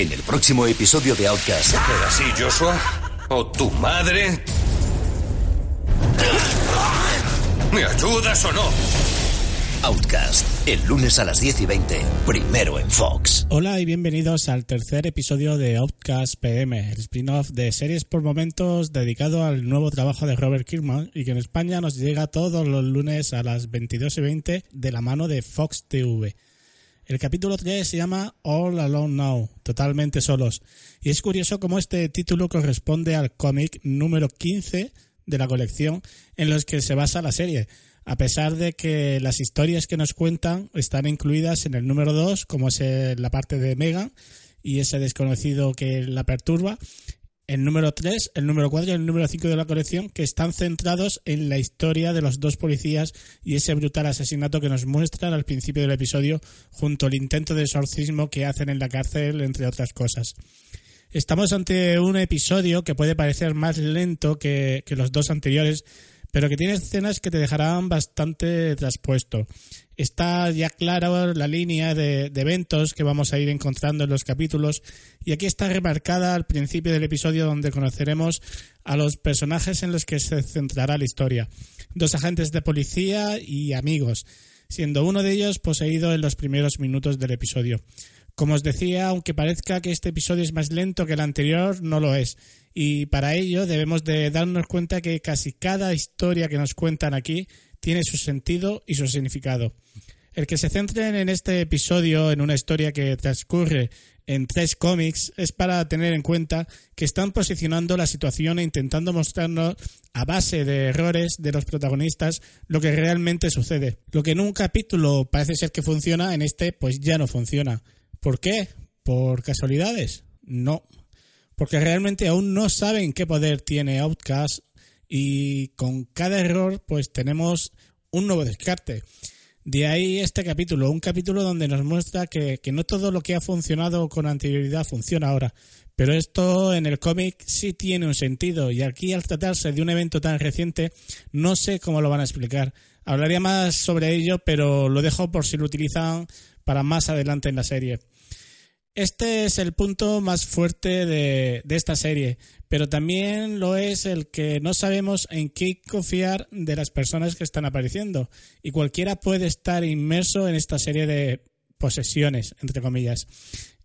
En el próximo episodio de Outcast. ¿Era así, Joshua? ¿O tu madre? ¿Me ayudas o no? Outcast, el lunes a las 10 y 20, primero en Fox. Hola y bienvenidos al tercer episodio de Outcast PM, el spin-off de series por momentos dedicado al nuevo trabajo de Robert Kirkman y que en España nos llega todos los lunes a las 22 y 20 de la mano de Fox TV. El capítulo 3 se llama All Alone Now, totalmente solos. Y es curioso cómo este título corresponde al cómic número 15 de la colección en los que se basa la serie, a pesar de que las historias que nos cuentan están incluidas en el número 2, como es la parte de Megan y ese desconocido que la perturba, el número 3, el número 4 y el número 5 de la colección, que están centrados en la historia de los dos policías y ese brutal asesinato que nos muestran al principio del episodio, junto al intento de exorcismo que hacen en la cárcel, entre otras cosas. Estamos ante un episodio que puede parecer más lento que, que los dos anteriores, pero que tiene escenas que te dejarán bastante traspuesto. Está ya clara la línea de, de, eventos que vamos a ir encontrando en los capítulos y aquí está remarcada al principio del episodio donde conoceremos a los personajes en los que se centrará la historia. Dos agentes de policía y amigos, siendo uno de ellos poseído en los primeros minutos del episodio. Como os decía, aunque parezca que este episodio es más lento que el anterior, no lo es. Y para ello debemos de darnos cuenta que casi cada historia que nos cuentan aquí tiene su sentido y su significado. El que se centren en este episodio en una historia que transcurre en tres cómics es para tener en cuenta que están posicionando la situación e intentando mostrarnos a base de errores de los protagonistas lo que realmente sucede. Lo que en un capítulo parece ser que funciona, en este pues ya no funciona. ¿Por qué? ¿Por casualidades? No. Porque realmente aún no saben qué poder tiene Outcast y con cada error pues tenemos un nuevo descarte. De ahí este capítulo, un capítulo donde nos muestra que, que, no todo lo que ha funcionado con anterioridad funciona ahora. Pero esto en el cómic sí tiene un sentido y aquí al tratarse de un evento tan reciente no sé cómo lo van a explicar. Hablaría más sobre ello, pero lo dejo por si lo utilizan para más adelante en la serie. Este es el punto más fuerte de, de, esta serie, pero también lo es el que no sabemos en qué confiar de las personas que están apareciendo. Y cualquiera puede estar inmerso en esta serie de posesiones, entre comillas.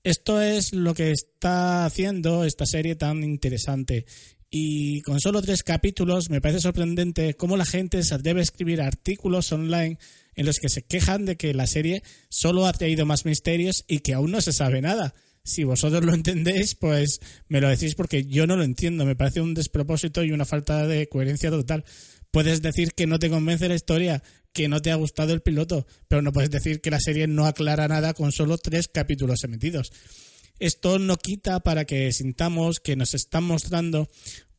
Esto es lo que está haciendo esta serie tan interesante. Y con solo tres capítulos me parece sorprendente cómo la gente se atreve a escribir artículos online en los que se quejan de que la serie solo ha traído más misterios y que aún no se sabe nada. Si vosotros lo entendéis, pues me lo decís porque yo no lo entiendo. Me parece un despropósito y una falta de coherencia total. Puedes decir que no te convence la historia, que no te ha gustado el piloto, pero no puedes decir que la serie no aclara nada con solo tres capítulos emitidos. Esto no quita para que sintamos que nos están mostrando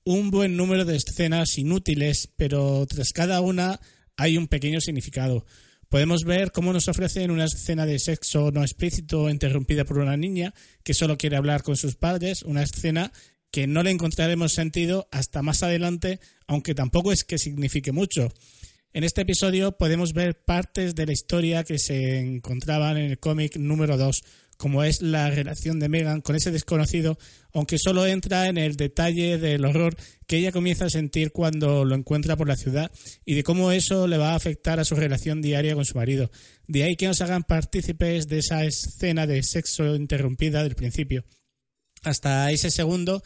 un buen número de escenas inútiles, pero tras cada una hay un pequeño significado. Podemos ver cómo nos ofrecen una escena de sexo no explícito interrumpida por una niña que solo quiere hablar con sus padres, una escena que no le encontraremos sentido hasta más adelante, aunque tampoco es que signifique mucho. En este episodio podemos ver partes de la historia que se encontraban en el cómic número 2, como es la relación de Megan con ese desconocido, aunque solo entra en el detalle del horror que ella comienza a sentir cuando lo encuentra por la ciudad y de cómo eso le va a afectar a su relación diaria con su marido. De ahí que nos hagan partícipes de esa escena de sexo interrumpida del principio. Hasta ese segundo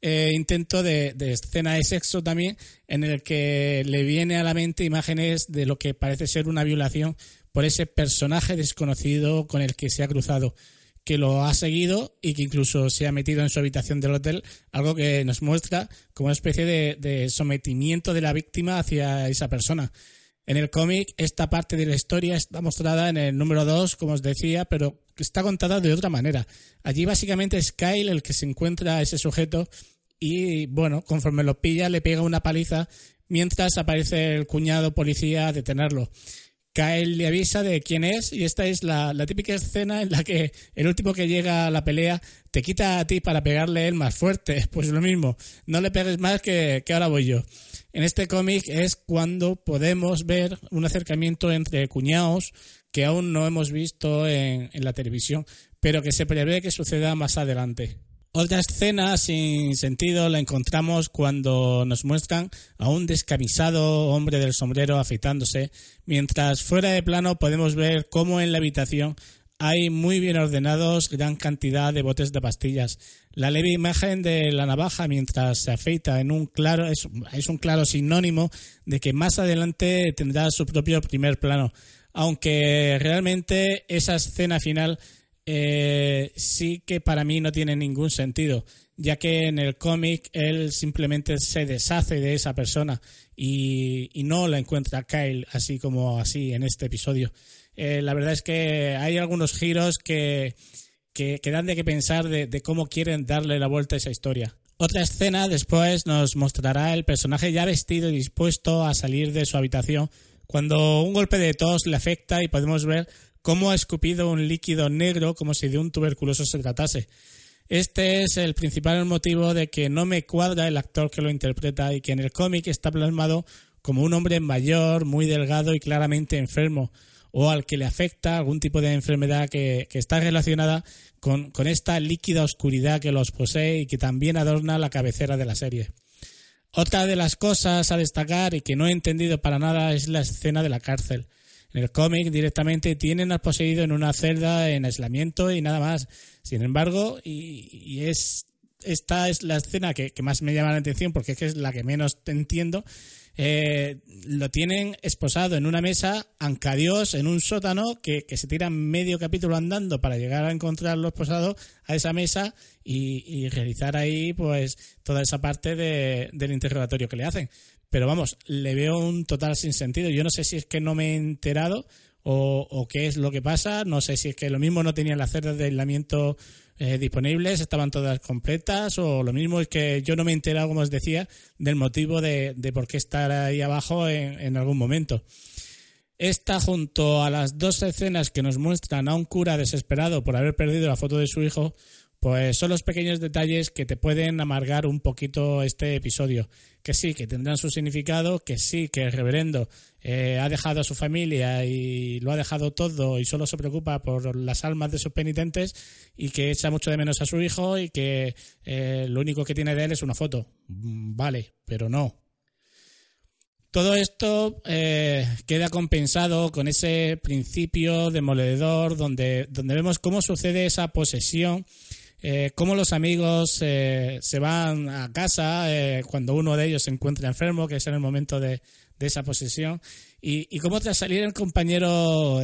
eh, intento de, de, escena de sexo también, en el que le viene a la mente imágenes de lo que parece ser una violación por ese personaje desconocido con el que se ha cruzado, que lo ha seguido y que incluso se ha metido en su habitación del hotel, algo que nos muestra como una especie de, sometimiento de la víctima hacia esa persona. En el cómic, esta parte de la historia está mostrada en el número 2, como os decía, pero está contada de otra manera. Allí básicamente es Kyle el que se encuentra a ese sujeto y, bueno, conforme lo pilla, le pega una paliza mientras aparece el cuñado policía a detenerlo. Kyle le avisa de quién es y esta es la, la, típica escena en la que el último que llega a la pelea te quita a ti para pegarle él más fuerte. Pues lo mismo, no le pegues más que, que ahora voy yo. En este cómic es cuando podemos ver un acercamiento entre cuñados que aún no hemos visto en, en la televisión, pero que se prevé que suceda más adelante. Otra escena sin sentido la encontramos cuando nos muestran a un descamisado hombre del sombrero afeitándose, mientras fuera de plano podemos ver cómo en la habitación hay muy bien ordenados gran cantidad de botes de pastillas. La leve imagen de la navaja mientras se afeita en un claro es, es un claro sinónimo de que más adelante tendrá su propio primer plano, aunque realmente esa escena final eh, sí que para mí no tiene ningún sentido, ya que en el cómic él simplemente se deshace de esa persona y, no la encuentra Kyle así como así en este episodio. Eh, la verdad es que hay algunos giros que, que, dan de qué pensar de cómo quieren darle la vuelta a esa historia. Otra escena después nos mostrará el personaje ya vestido y dispuesto a salir de su habitación cuando un golpe de tos le afecta y podemos ver cómo ha escupido un líquido negro como si de un tuberculoso se tratase. Este es el principal motivo de que no me cuadra el actor que lo interpreta y que en el cómic está plasmado como un hombre mayor, muy delgado y claramente enfermo, o al que le afecta algún tipo de enfermedad que, está relacionada con, con, esta líquida oscuridad que los posee y que también adorna la cabecera de la serie. Otra de las cosas a destacar y que no he entendido para nada es la escena de la cárcel. En el cómic directamente tienen al poseído en una celda en aislamiento y nada más. Sin embargo, y, es esta es la escena que, que, más me llama la atención porque es, que es la que menos entiendo. Eh, lo tienen esposado en una mesa, ancadios en un sótano que, que, se tira medio capítulo andando para llegar a encontrarlo esposado a esa mesa y, y realizar ahí pues toda esa parte de, del interrogatorio que le hacen. Pero vamos, le veo un total sin sentido. Yo no sé si es que no me he enterado o, qué es lo que pasa. No sé si es que lo mismo no tenían las celdas de aislamiento eh, disponibles, estaban todas completas, o lo mismo es que yo no me he enterado, como os decía, del motivo de, de por qué estar ahí abajo en, en, algún momento. Esta, junto a las dos escenas que nos muestran a un cura desesperado por haber perdido la foto de su hijo, pues son los pequeños detalles que te pueden amargar un poquito este episodio. Que sí, que tendrán su significado, que sí, que el reverendo eh, ha dejado a su familia y lo ha dejado todo y solo se preocupa por las almas de sus penitentes y que echa mucho de menos a su hijo y que eh, lo único que tiene de él es una foto. Mm, vale, pero no. Todo esto eh, queda compensado con ese principio demoledor donde, donde vemos cómo sucede esa posesión eh, cómo los amigos eh, se van a casa eh, cuando uno de ellos se encuentra enfermo, que es en el momento de, esa posesión, y, y, cómo tras salir el compañero,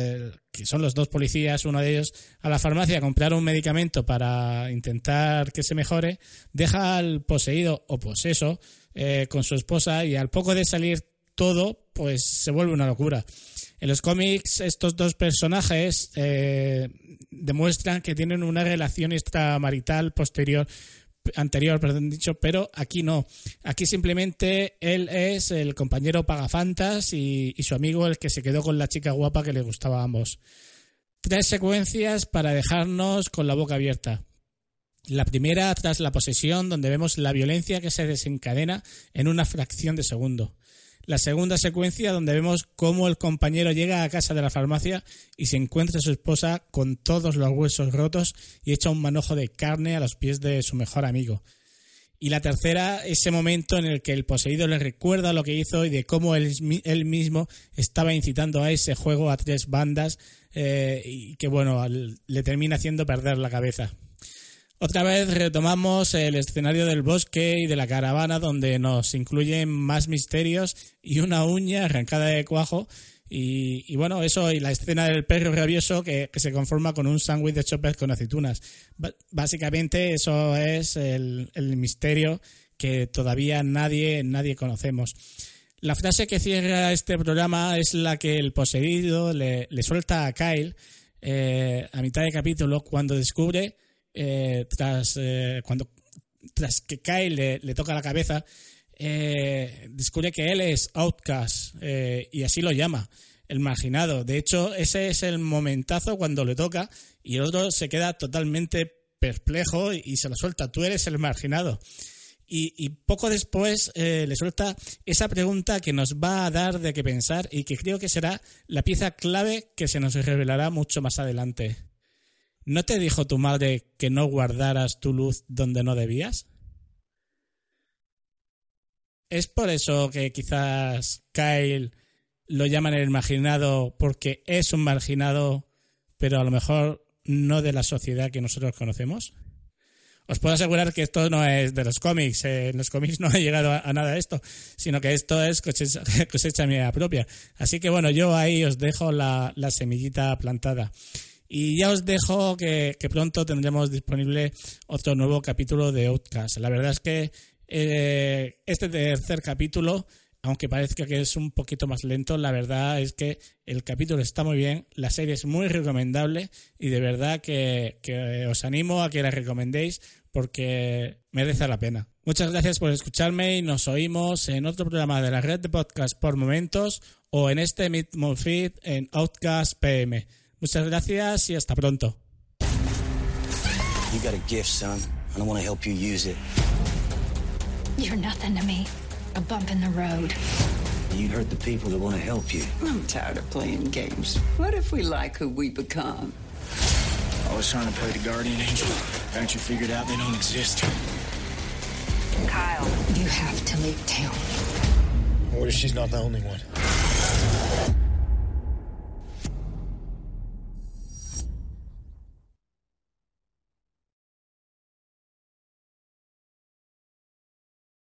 que son los dos policías, uno de ellos, a la farmacia a comprar un medicamento para intentar que se mejore, deja al poseído o poseso con su esposa y al poco de salir todo, pues se vuelve una locura. En los cómics, estos dos personajes eh, demuestran que tienen una relación extramarital posterior anterior, perdón dicho, pero aquí no. Aquí simplemente él es el compañero pagafantas y, y, su amigo el que se quedó con la chica guapa que le gustaba a ambos. Tres secuencias para dejarnos con la boca abierta. La primera tras la posesión, donde vemos la violencia que se desencadena en una fracción de segundo. La segunda secuencia donde vemos cómo el compañero llega a casa de la farmacia y se encuentra a su esposa con todos los huesos rotos y echa un manojo de carne a los pies de su mejor amigo. Y la tercera, ese momento en el que el poseído le recuerda lo que hizo y de cómo él, mismo estaba incitando a ese juego a tres bandas eh, y que, bueno, le termina haciendo perder la cabeza. Otra vez retomamos el escenario del bosque y de la caravana donde nos incluyen más misterios y una uña arrancada de cuajo y, bueno, eso y la escena del perro rabioso que, se conforma con un sándwich de choppers con aceitunas. básicamente eso es el, misterio que todavía nadie, nadie conocemos. La frase que cierra este programa es la que el poseído le, suelta a Kyle eh, a mitad de capítulo cuando descubre, eh, tras, eh, cuando, tras que Kyle le, toca la cabeza, descubre que él es outcast y así lo llama el marginado. De hecho, ese es el momentazo cuando le toca y el otro se queda totalmente perplejo y, se lo suelta. Tú eres el marginado. Y, poco después eh, le suelta esa pregunta que nos va a dar de qué pensar y que creo que será la pieza clave que se nos revelará mucho más adelante. ¿No te dijo tu madre que no guardaras tu luz donde no debías? Es por eso que quizás Kyle lo llaman el marginado porque es un marginado, pero a lo mejor no de la sociedad que nosotros conocemos. Os puedo asegurar que esto no es de los cómics. Eh, en los cómics no ha llegado a, nada de esto, sino que esto es cosecha, cosecha mía propia. Así que bueno, yo ahí os dejo la, semillita plantada. Y ya os dejo que, pronto tendremos disponible otro nuevo capítulo de Outcast. La verdad es que eh, este tercer capítulo aunque parezca que es un poquito más lento, la verdad es que el capítulo está muy bien, la serie es muy recomendable y de verdad que, os animo a que la recomendéis porque merece la pena. Muchas gracias por escucharme y nos oímos en otro programa de la red de podcast por momentos o en este mismo feed en Outcast PM. Muchas gracias y hasta pronto. You got a gift, son. I don't want to help you use it. You're nothing to me. A bump in the road. You hurt the people that want to help you. I'm tired of playing games. What if we like who we become? I was trying to play the guardian angel. Haven't you figured out they don't exist? Kyle, you have to leave town. What if she's not the only one?